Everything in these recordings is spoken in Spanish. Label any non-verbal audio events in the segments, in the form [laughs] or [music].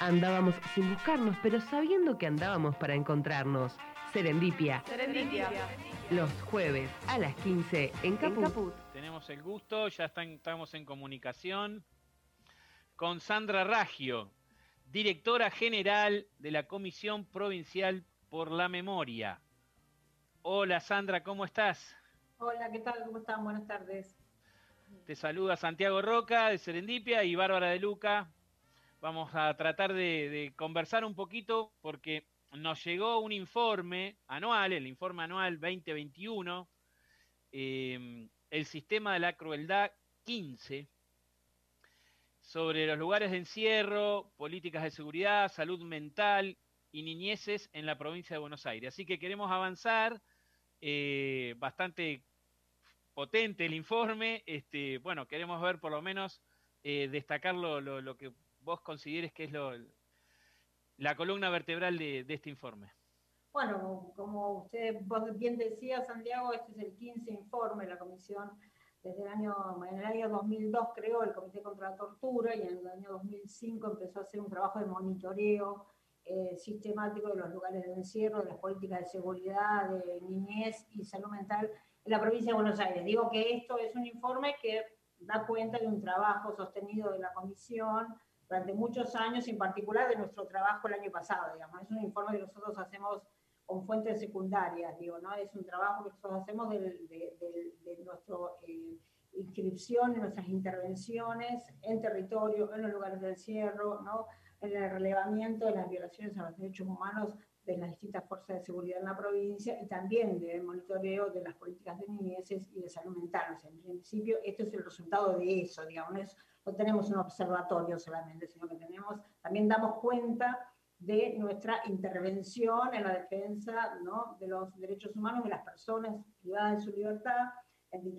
Andábamos sin buscarnos, pero sabiendo que andábamos para encontrarnos. Serendipia. Serendipia. Los jueves a las 15 en Caput. Tenemos el gusto, ya estamos en comunicación con Sandra Raggio, directora general de la Comisión Provincial por la Memoria. Hola Sandra, ¿cómo estás? Hola, ¿qué tal? ¿Cómo están? Buenas tardes. Te saluda Santiago Roca de Serendipia y Bárbara de Luca vamos a tratar de, conversar un poquito porque nos llegó un informe anual, el informe anual 2021, em, el sistema de la crueldad 15, sobre los lugares de encierro, políticas de seguridad, salud mental y niñeces en la provincia de Buenos Aires. Así que queremos avanzar, eh, bastante potente el informe, este, bueno, queremos ver por lo menos eh, destacar lo, lo que vos consideres que es lo, la columna vertebral de, este informe. Bueno, como usted bien decía, Santiago, este es el 15 informe de la Comisión desde el año, en el año 2002 creó el Comité contra la Tortura y en el año 2005 empezó a hacer un trabajo de monitoreo eh, sistemático de los lugares de encierro, de las políticas de seguridad, de niñez y salud mental en la provincia de Buenos Aires. Digo que esto es un informe que da cuenta de un trabajo sostenido de la Comisión, durante muchos años, en particular de nuestro trabajo el año pasado, digamos. Es un informe que nosotros hacemos con fuentes secundarias, digo, ¿no? Es un trabajo que nosotros hacemos de, nuestra eh, inscripción, en nuestras intervenciones en territorio, en los lugares de encierro, ¿no? En el relevamiento de las violaciones a los derechos humanos de las distintas fuerzas de seguridad en la provincia y también del monitoreo de las políticas de niñeces y de salud mental. O sea, en principio, esto es el resultado de eso, digamos, no tenemos un observatorio solamente, sino que tenemos, también damos cuenta de nuestra intervención en la defensa ¿no? de los derechos humanos de las personas privadas de su libertad en,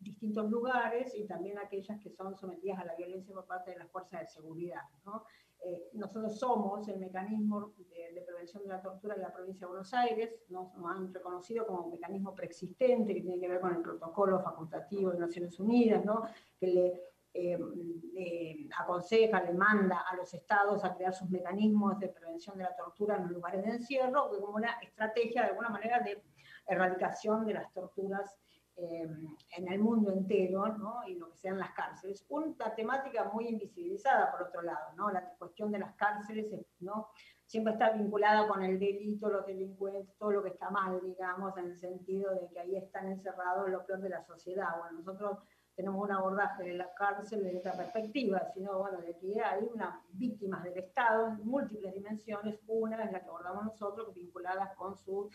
distintos lugares y también aquellas que son sometidas a la violencia por parte de las fuerzas de seguridad. ¿no? Eh, nosotros somos el mecanismo de, prevención de la tortura de la provincia de Buenos Aires, nos, han reconocido como un mecanismo preexistente que tiene que ver con el protocolo facultativo de Naciones Unidas, ¿no? que le eh, aconseja, le manda a los estados a crear sus mecanismos de prevención de la tortura en los lugares de encierro, como una estrategia de alguna manera de erradicación de las torturas eh, en el mundo entero, ¿no? y lo que sean las cárceles. Una temática muy invisibilizada, por otro lado, ¿no? la cuestión de las cárceles ¿no? siempre está vinculada con el delito, los delincuentes, todo lo que está mal, digamos, en el sentido de que ahí están encerrados lo peor de la sociedad. Bueno, nosotros tenemos un abordaje de la cárcel desde esta perspectiva, sino bueno, de que hay unas víctimas del Estado en múltiples dimensiones, una es la que abordamos nosotros, vinculadas con su,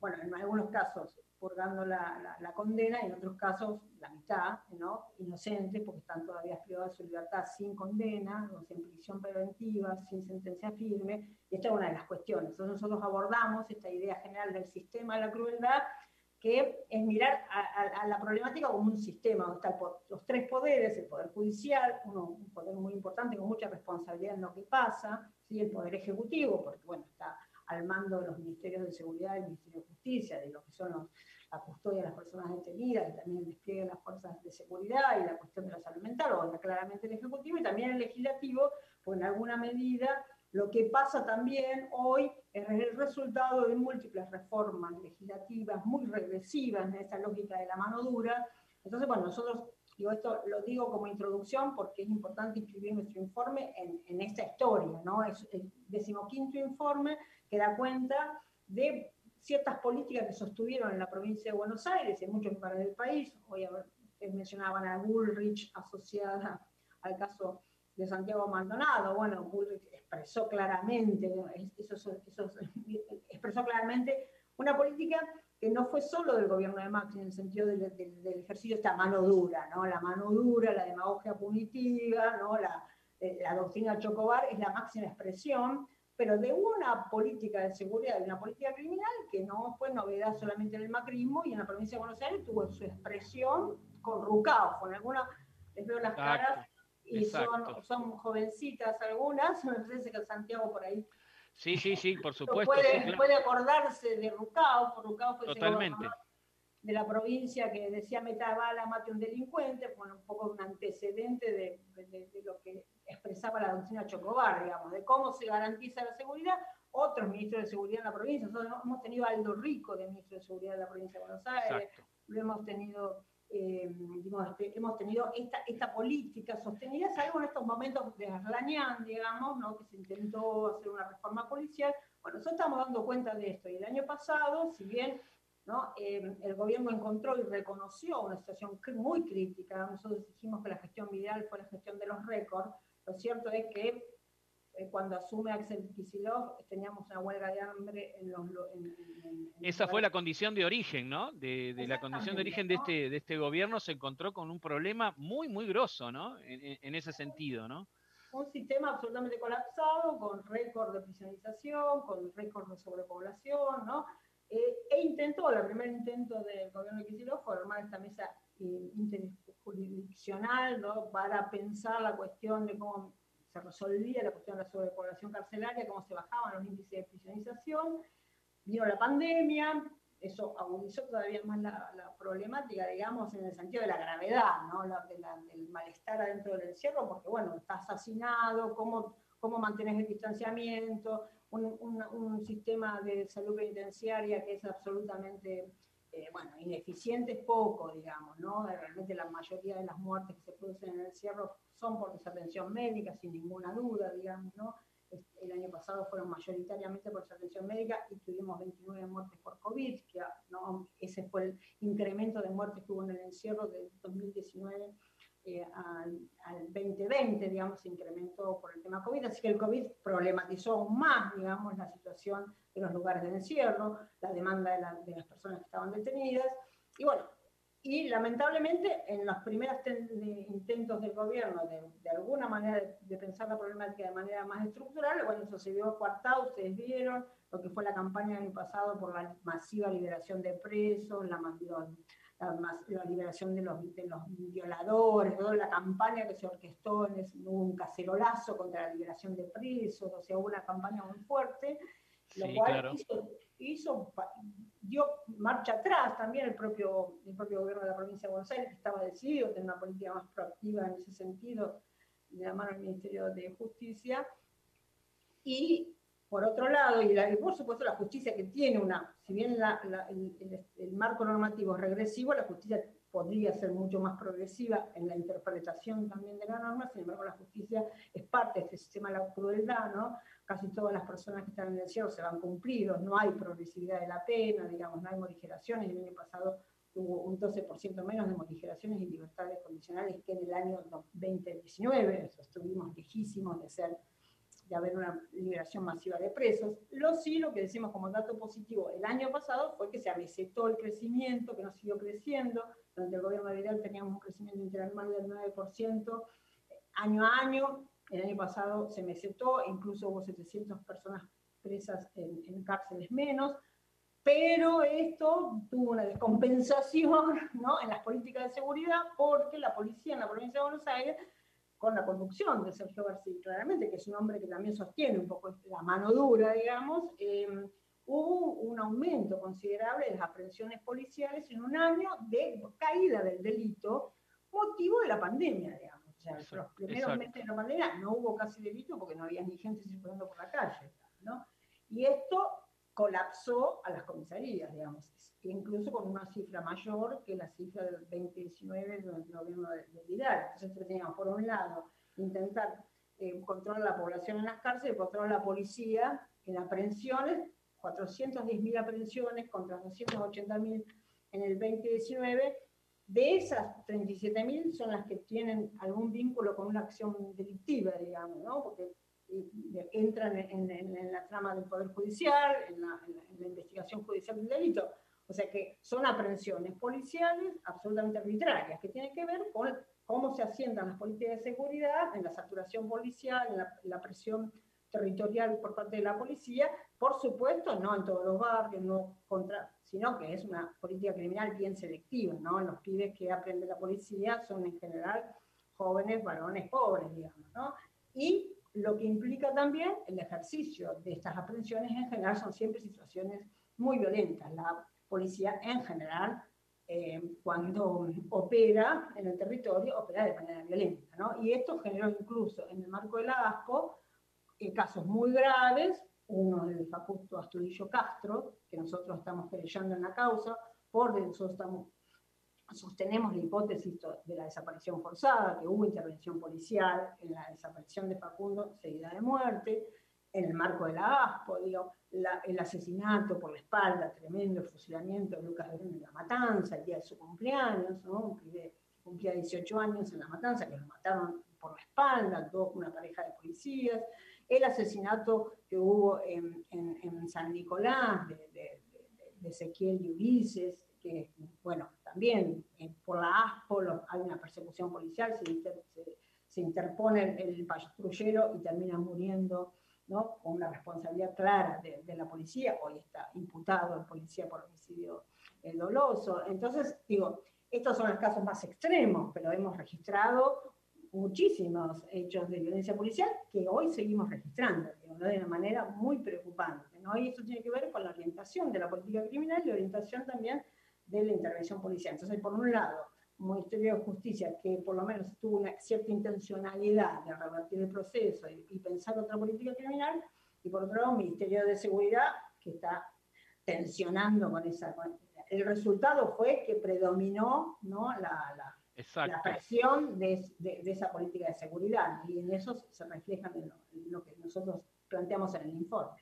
bueno, en algunos casos purgando la, la, condena, y en otros casos la mitad, ¿no? Inocentes, porque están todavía privados de su libertad sin condena, o sin prisión preventiva, sin sentencia firme, y esta es una de las cuestiones. Entonces nosotros abordamos esta idea general del sistema de la crueldad que es mirar a, la problemática como un sistema, donde están los tres poderes, el poder judicial, uno, un poder muy importante con mucha responsabilidad en lo que pasa, ¿sí? el poder ejecutivo, porque bueno, está al mando de los ministerios de seguridad y el Ministerio de Justicia, de lo que son la custodia de las personas detenidas y también el despliegue de las fuerzas de seguridad y la cuestión de la salud mental, o claramente el ejecutivo y también el legislativo, pues en alguna medida lo que pasa también hoy es el resultado de múltiples reformas legislativas muy regresivas en esta lógica de la mano dura. Entonces, bueno, nosotros, digo esto lo digo como introducción porque es importante inscribir nuestro informe en, esta historia, ¿no? Es el decimoquinto informe que da cuenta de ciertas políticas que sostuvieron en la provincia de Buenos Aires y en muchos lugares del país. Hoy mencionaban a Bullrich asociada al caso de Santiago Maldonado. Bueno, Bullrich expresó claramente, eso, expresó claramente una política que no fue solo del gobierno de Macri en el sentido del, ejercicio de esta mano dura, ¿no? La mano dura, la demagogia punitiva, ¿no? La, eh, la doctrina Chocobar es la máxima expresión, pero de una política de seguridad, de una política criminal que no fue novedad solamente en el macrismo y en la provincia de Buenos Aires tuvo su expresión con Rucao, con alguna, les veo las caras y son, son, jovencitas algunas, [laughs] me parece que Santiago por ahí. Sí, sí, sí, por [laughs] supuesto. Puede, puede acordarse de Rucao, Rucao fue Totalmente. de la provincia que decía meta bala, mate un delincuente, bueno, un poco un antecedente de, lo que expresaba la doctrina Chocobar, digamos, de cómo se garantiza la seguridad. Otros ministros de seguridad en la provincia, nosotros hemos tenido a Aldo Rico de ministro de seguridad de la provincia de Buenos Aires, lo hemos tenido eh, este, hemos tenido esta, esta política sostenida, salvo en estos momentos de Arlañán, digamos, ¿no? que se intentó hacer una reforma policial. Bueno, nosotros estamos dando cuenta de esto. Y el año pasado, si bien ¿no? Eh, el gobierno encontró y reconoció una situación muy crítica, nosotros dijimos que la gestión Vidal fue la gestión de los récords, lo cierto es que eh, cuando asume Axel Kicillof, teníamos una huelga de hambre en los... Esa fue la condición de origen, ¿no? De, la condición de origen de, este, de este gobierno se encontró con un problema muy, muy grosso, ¿no? En, ese sentido, ¿no? Un sistema absolutamente colapsado, con récord de prisionización, con récord de sobrepoblación, ¿no? Eh, e intentó, el primer intento del gobierno de Kicillof fue armar esta mesa eh, interjurisdiccional, ¿no? Para pensar la cuestión de cómo se resolvía la cuestión de la sobrepoblación carcelaria, cómo se bajaban los índices de prisionización. Vino la pandemia, eso agudizó todavía más la, problemática, digamos, en el sentido de la gravedad, ¿no? del malestar adentro del encierro, porque, bueno, estás asesinado, cómo, cómo mantienes el distanciamiento, un, un, sistema de salud penitenciaria que es absolutamente eh, bueno, ineficiente es poco, digamos, ¿no? Realmente la mayoría de las muertes que se producen en el encierro son por desatención médica, sin ninguna duda, digamos, ¿no? El año pasado fueron mayoritariamente por desatención médica y tuvimos 29 muertes por COVID, que ¿no? ese fue el incremento de muertes que hubo en el encierro de 2019 eh, al, 2020, digamos, se incrementó por el tema COVID, así que el COVID problematizó aún más, digamos, la situación de los lugares de encierro, la demanda de, las personas que estaban detenidas, y bueno, y lamentablemente en los primeros intentos del gobierno de, de alguna manera de, pensar la problemática de manera más estructural, bueno, eso se vio coartado, ustedes vieron lo que fue la campaña del año pasado por la masiva liberación de presos, la masiva la, liberación de los, los, violadores, toda la campaña que se orquestó en un cacerolazo contra la liberación de presos, o sea, hubo una campaña muy fuerte, lo cual hizo, dio marcha atrás también el propio, el propio gobierno de la provincia de Buenos Aires, que estaba decidido a tener una política más proactiva en ese sentido, de la mano del Ministerio de Justicia, y por otro lado, y, por supuesto la justicia que tiene una, si bien el, marco normativo es regresivo, la justicia podría ser mucho más progresiva en la interpretación también de la norma, sin embargo la justicia es parte de este sistema de la crueldad, ¿no? Casi todas las personas que están en el cielo se van cumplidos, no hay progresividad de la pena, digamos, no hay morigeraciones, el año pasado hubo un 12% menos de morigeraciones y libertades condicionales que en el año 2019, estuvimos lejísimos de ser de haber una liberación masiva de presos. Lo sí, lo que decimos como dato positivo el año pasado fue que se amesetó el crecimiento, que no siguió creciendo. Durante el gobierno de Vidal teníamos un crecimiento interanual del 9% año a año. El año pasado se mesetó, incluso hubo 700 personas presas en, en cárceles menos. Pero esto tuvo una descompensación ¿no? en las políticas de seguridad porque la policía en la provincia de Buenos Aires con la conducción de Sergio García, claramente, que es un hombre que también sostiene un poco la mano dura, digamos, em, hubo un aumento considerable de las aprehensiones policiales en un año de caída del delito, motivo de la pandemia, digamos. O sea, los primeros meses de la pandemia no hubo casi delito porque no había ni gente circulando por la calle, ¿no? Y esto colapsó a las comisarías, digamos, incluso con una cifra mayor que la cifra del 2019 durante el gobierno de, Vidal. Entonces teníamos, por un lado, intentar eh, controlar la población en las cárceles, lado, la policía en aprehensiones, 410.000 aprehensiones contra 280.000 en el 2019. De esas 37.000 son las que tienen algún vínculo con una acción delictiva, digamos, ¿no? Porque entran en, la trama del Poder Judicial, en la, investigación judicial del delito. O sea que son aprehensiones policiales absolutamente arbitrarias, que tienen que ver con cómo se asientan las políticas de seguridad, en la saturación policial, en la, presión territorial por parte de la policía, por supuesto, no en todos los barrios, no contra, sino que es una política criminal bien selectiva, ¿no? Los pibes que aprende la policía son en general jóvenes, varones pobres, digamos, ¿no? Y lo que implica también el ejercicio de estas aprehensiones en general son siempre situaciones muy violentas. La policía en general eh, cuando opera en el territorio, opera de manera violenta. ¿no? Y esto generó incluso en el marco del ASCO eh, casos muy graves, uno del Facundo Astudillo Castro, que nosotros estamos creyendo en la causa, por nosotros estamos, sostenemos la hipótesis de la desaparición forzada, que hubo intervención policial en la desaparición de Facundo seguida de muerte, en el marco de la ASPO, el asesinato por la espalda, tremendo fusilamiento de Lucas Verón en la matanza, el día de su cumpleaños, ¿no? cumplía 18 años en la matanza, que lo mataron por la espalda, dos, una pareja de policías, el asesinato que hubo en, en, San Nicolás de, de, de, Ezequiel y Ulises, que, bueno, también eh, por la ASPO hay una persecución policial, se, se, interpone el, el patrullero y termina muriendo ¿no? con una responsabilidad clara de, de, la policía, hoy está imputado el policía por homicidio eh, doloso. Entonces, digo, estos son los casos más extremos, pero hemos registrado muchísimos hechos de violencia policial que hoy seguimos registrando, de una manera muy preocupante. ¿no? Y esto tiene que ver con la orientación de la política criminal y la orientación también de la intervención policial. Entonces, por un lado, un Ministerio de Justicia que por lo menos tuvo una cierta intencionalidad de revertir el proceso y, pensar otra política criminal, y por otro lado, un Ministerio de Seguridad que está tensionando con esa... el resultado fue que predominó ¿no? la, la la presión de, esa política de seguridad, y en eso se refleja en lo, que nosotros planteamos en el informe.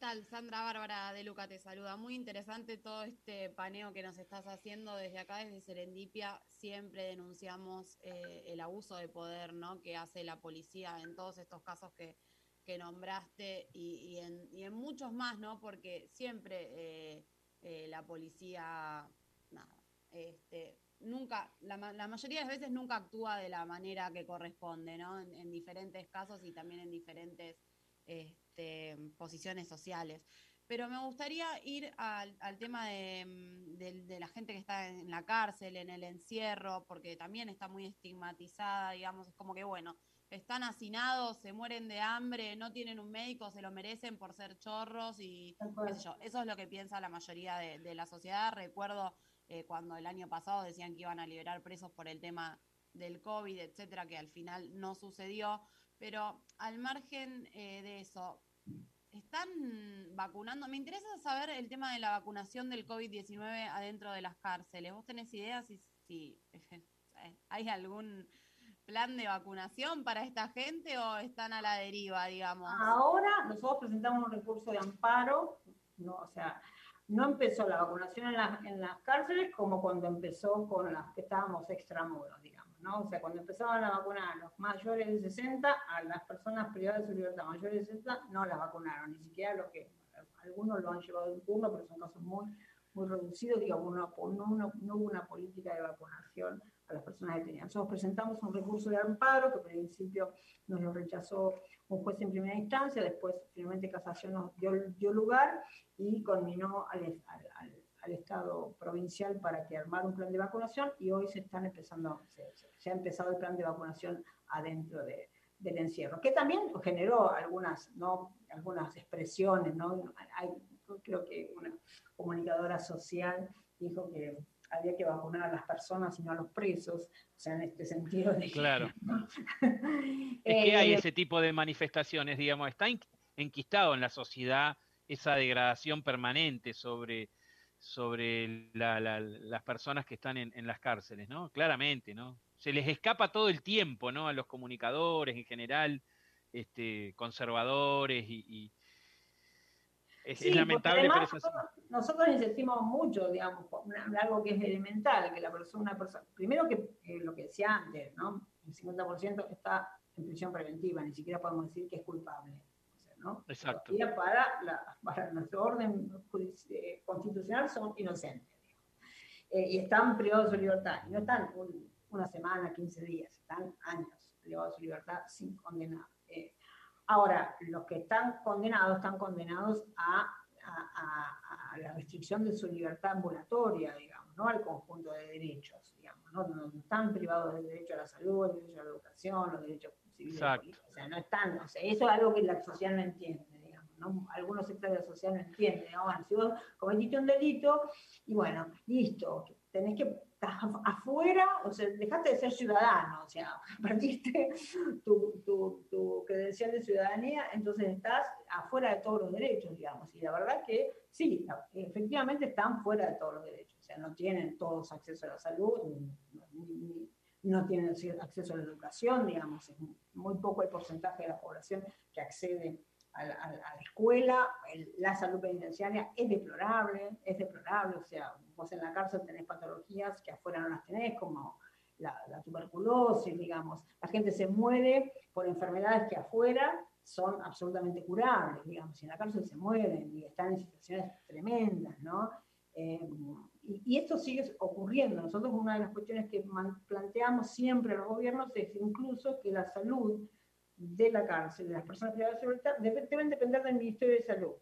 Tal? Sandra Bárbara de Luca te saluda. Muy interesante todo este paneo que nos estás haciendo desde acá, desde Serendipia. Siempre denunciamos eh, el abuso de poder ¿no? que hace la policía en todos estos casos que, nombraste y, en, muchos más, ¿no? porque siempre eh, eh, la policía, este, nunca, la, mayoría de las veces nunca actúa de la manera que corresponde, ¿no? En, diferentes casos y también en diferentes este, posiciones sociales. Pero me gustaría ir al, tema mm, de, la gente que está en la cárcel, en el encierro, porque también está muy estigmatizada, digamos, es como que, bueno, están hacinados, se mueren de hambre, no tienen un médico, se lo merecen por ser chorros y qué sé yo. Eso es lo que piensa la mayoría de, de la sociedad. Recuerdo eh, cuando el año pasado decían que iban a liberar presos por el tema del COVID, etcétera, que al final no sucedió. Pero al margen eh, de eso, ¿están vacunando? Me interesa saber el tema de la vacunación del COVID-19 adentro de las cárceles. ¿Vos tenés idea si, si hay algún plan de vacunación para esta gente o están a la deriva, digamos? Ahora nosotros presentamos un recurso de amparo, o sea, no empezó la vacunación en, las cárceles como cuando empezó con las que estábamos extramuros, digamos, ¿no? O sea, cuando empezaban a vacunar a los mayores de 60, a las personas privadas de su libertad mayores de 60 no las vacunaron, ni siquiera lo que algunos lo han llevado en turno, pero son casos muy, muy reducidos, digamos, no, no, hubo una política de vacunación a las personas detenidas. Nosotros presentamos un recurso de amparo que al principio nos lo rechazó un juez en primera instancia, después finalmente Casación nos dio, dio lugar y conminó al, Estado provincial para que armara un plan de vacunación y hoy se están empezando, se, ha empezado el plan de vacunación adentro de, del encierro, que también generó algunas, ¿no? algunas expresiones, ¿no? Hay, creo que una comunicadora social dijo que había que vacunar a las personas y no a los presos, o sea, en este sentido de... Claro. [laughs] es que hay eh, ese tipo de manifestaciones, digamos, está enquistado en la sociedad esa degradación permanente sobre, sobre las personas que están en, las cárceles, ¿no? Claramente, ¿no? Se les escapa todo el tiempo, ¿no? A los comunicadores en general, este, conservadores y, es, lamentable, pero es así. Nosotros insistimos mucho, digamos, algo que es elemental, que la persona, una persona primero que lo que decía antes, ¿no? El 50% está en prisión preventiva, ni siquiera podemos decir que es culpable. ¿No? Exacto. Para, la, para nuestro orden eh, constitucional son inocentes. Eh, y están privados de su libertad. Y no están una semana, 15 días, están años privados de su libertad sin condenar. Eh, ahora, los que están condenados están condenados a, a, a, la restricción de su libertad ambulatoria, digamos, no al conjunto de derechos, digamos, ¿no? no están privados del derecho a la salud, el derecho a la educación, los derechos Exacto. O sea, no están, o sea, eso es algo que la sociedad no entiende, digamos, ¿no? Algunos sectores de la sociedad no entienden. Bueno, si vos cometiste un delito, y bueno, listo, tenés que estás afuera, o sea, dejaste de ser ciudadano, o sea, [laughs] perdiste tu, tu, tu, credencial de ciudadanía, entonces estás afuera de todos los derechos, digamos. Y la verdad que sí, efectivamente están fuera de todos los derechos, o sea, no tienen todos acceso a la salud, no tienen acceso a la educación, digamos, es muy poco el porcentaje de la población que accede a la, escuela, la salud penitenciaria es deplorable, es deplorable, o sea, vos en la cárcel tenés patologías que afuera no las tenés, como la, tuberculosis, digamos, la gente se muere por enfermedades que afuera son absolutamente curables, digamos, y en la cárcel se mueren y están en situaciones tremendas, ¿no? Eh, y, y, esto sigue ocurriendo. Nosotros una de las cuestiones que planteamos siempre a los gobiernos es incluso que la salud de la cárcel, de las personas privadas de libertad, deben depender del Ministerio de Salud,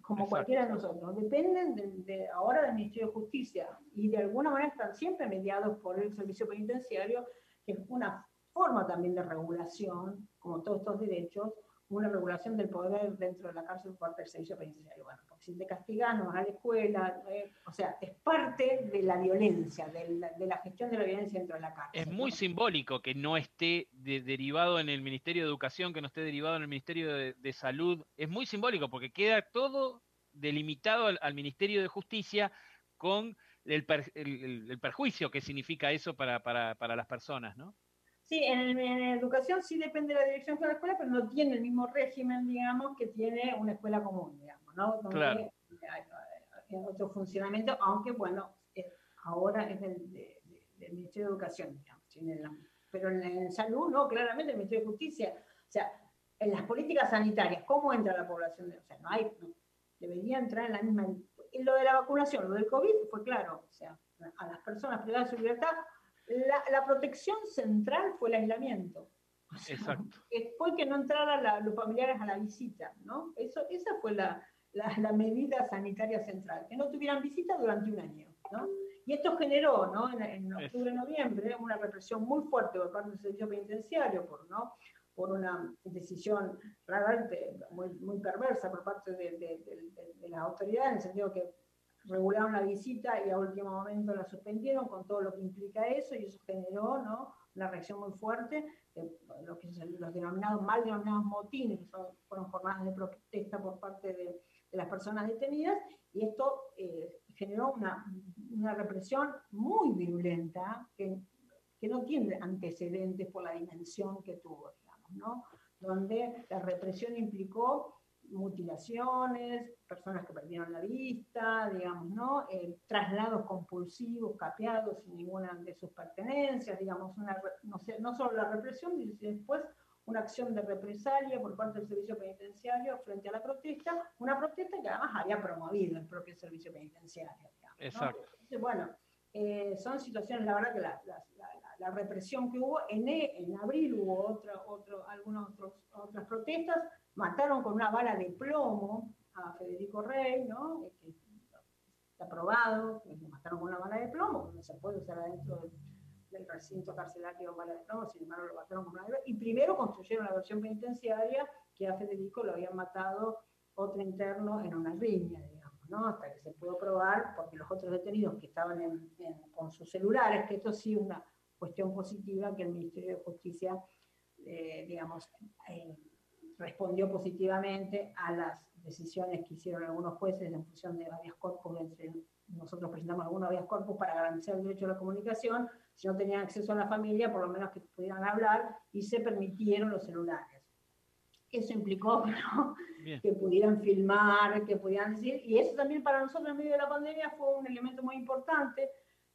como cualquiera de nosotros. Dependen de, ahora del Ministerio de Justicia y de alguna manera están siempre mediados por el servicio penitenciario, que es una forma también de regulación, como todos estos derechos, una regulación del poder dentro de la cárcel por servicio penitenciario. Bueno, porque si te castigan, no vas a la escuela, eh, o sea, es parte de la violencia, de la, gestión de la violencia dentro de la cárcel. Es muy simbólico que no esté derivado en el Ministerio de Educación, que no esté derivado en el Ministerio de, Salud. Es muy simbólico porque queda todo delimitado al, Ministerio de Justicia con el, perjuicio que significa eso para, para, para las personas, ¿no? Sí, en, educación sí depende de la dirección de la escuela, pero no tiene el mismo régimen, digamos, que tiene una escuela común, digamos, ¿no? Donde claro. hay, otro funcionamiento, aunque, bueno, ahora es del, Ministerio de Educación, digamos. pero en, salud, no, claramente el Ministerio de Justicia. O sea, en las políticas sanitarias, ¿cómo entra la población? O sea, no hay, debería entrar en la misma... Lo de la vacunación, lo del COVID fue claro, o sea, a las personas privadas de su libertad la, protección central fue el aislamiento. Exacto. Fue que no entraran los familiares a la visita, ¿no? Eso, esa fue la, la, medida sanitaria central, que no tuvieran visita durante un año, ¿no? Y esto generó, ¿no? En, octubre, noviembre, una represión muy fuerte por parte del servicio penitenciario, por, ¿no? por una decisión realmente muy, muy perversa por parte de, de, de las autoridades, en el sentido que regularon la visita y a último momento la suspendieron con todo lo que implica eso y eso generó ¿no? una reacción muy fuerte, lo que los denominados, mal denominados motines, que fueron jornadas de protesta por parte de, las personas detenidas, y esto eh, generó una, una, represión muy violenta que, que, no tiene antecedentes por la dimensión que tuvo, digamos, ¿no? donde la represión implicó mutilaciones, personas que perdieron la vista, digamos, ¿no? Eh, traslados compulsivos, capeados sin ninguna de sus pertenencias, digamos, una, no, sé, no solo la represión, sino después una acción de represalia por parte del servicio penitenciario frente a la protesta, una protesta que además había promovido el propio servicio penitenciario. Exacto. bueno, eh, son situaciones, la verdad que la, la, la, represión que hubo, en, en abril hubo otra, otro, algunas otras protestas, mataron con una bala de plomo a Federico Rey, ¿no? Está probado, lo mataron con una bala de plomo, no se puede usar adentro del, recinto carcelario bala de plomo, sin embargo lo mataron con una bala Y primero construyeron la versión penitenciaria que a Federico lo habían matado otro interno en una riña, digamos, ¿no? Hasta que se pudo probar, porque los otros detenidos que estaban con sus celulares, que esto sí una cuestión positiva que el Ministerio de Justicia, eh, digamos, eh, respondió positivamente a las decisiones que hicieron algunos jueces en función de varias corpus, entre nosotros presentamos algunos varias corpus para garantizar el derecho a la comunicación, si no tenían acceso a la familia, por lo menos que pudieran hablar, y se permitieron los celulares. Eso implicó [laughs] que pudieran filmar, que pudieran decir, y eso también para nosotros en medio de la pandemia fue un elemento muy importante,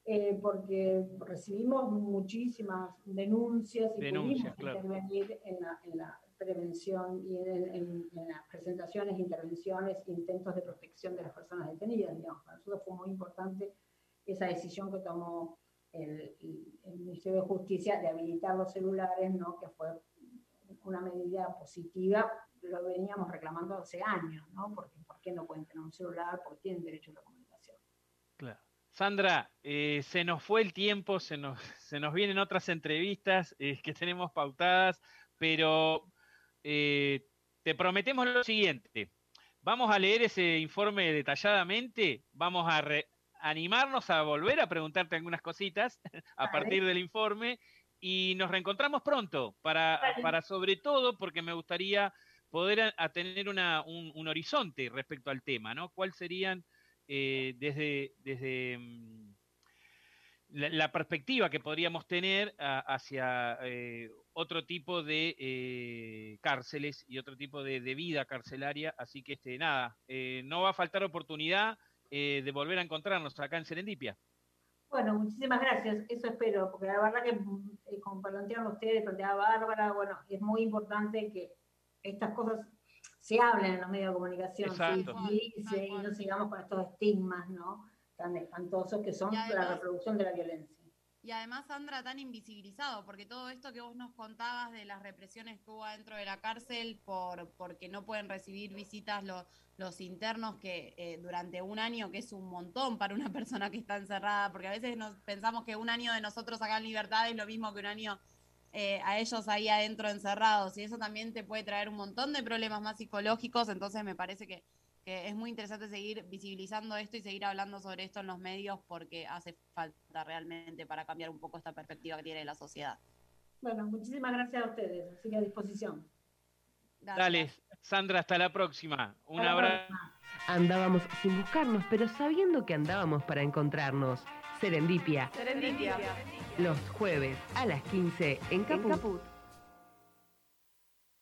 eh, porque recibimos muchísimas denuncias y pudimos intervenir en la prevención y en, las presentaciones, intervenciones, intentos de protección de las personas detenidas. Digamos. Para nosotros fue muy importante esa decisión que tomó el, Ministerio de Justicia de habilitar los celulares, ¿no? que fue una medida positiva, lo veníamos reclamando hace años, ¿no? porque ¿por qué no pueden tener un celular? Porque tienen derecho a la comunicación. Claro. Sandra, eh, se nos fue el tiempo, se nos, [laughs] se nos vienen otras entrevistas eh, que tenemos pautadas, pero eh, te prometemos lo siguiente. Vamos a leer ese informe detalladamente, vamos a animarnos a volver a preguntarte algunas cositas [laughs] a partir del informe y nos reencontramos pronto para, para sobre todo porque me gustaría poder a, tener una, un, horizonte respecto al tema, ¿no? ¿Cuáles serían eh, desde, desde mm, la, perspectiva que podríamos tener hacia eh, otro tipo de eh, cárceles y otro tipo de, vida carcelaria? Así que este, nada, no va a faltar oportunidad de volver a encontrarnos acá en Serendipia. Bueno, muchísimas gracias, eso espero, porque la verdad que como plantearon ustedes, planteaba Bárbara, bueno, es muy importante que estas cosas se hablen en los medios de comunicación ¿sí? y, no sigamos con estos estigmas ¿no? tan espantosos que son la reproducción de la violencia. Y además, Sandra, tan invisibilizado, porque todo esto que vos nos contabas de las represiones que hubo dentro de la cárcel por porque no pueden recibir visitas los, los internos que eh, durante un año, que es un montón para una [laughs] persona que está encerrada, porque a veces nos pensamos que un año de nosotros acá en libertad es lo mismo que un año eh, a ellos ahí adentro encerrados y eso también te puede traer un montón de problemas más psicológicos, entonces me parece que, es muy interesante seguir visibilizando esto y seguir hablando sobre esto en los medios porque hace falta realmente para cambiar un poco esta perspectiva que tiene la sociedad. Bueno, muchísimas gracias a ustedes, así que a disposición. Dale, Sandra, hasta la próxima. Un abrazo. Andábamos sin buscarnos, pero sabiendo que andábamos para encontrarnos. Serendipia. Serendipia. Los jueves a las 15 en Caput.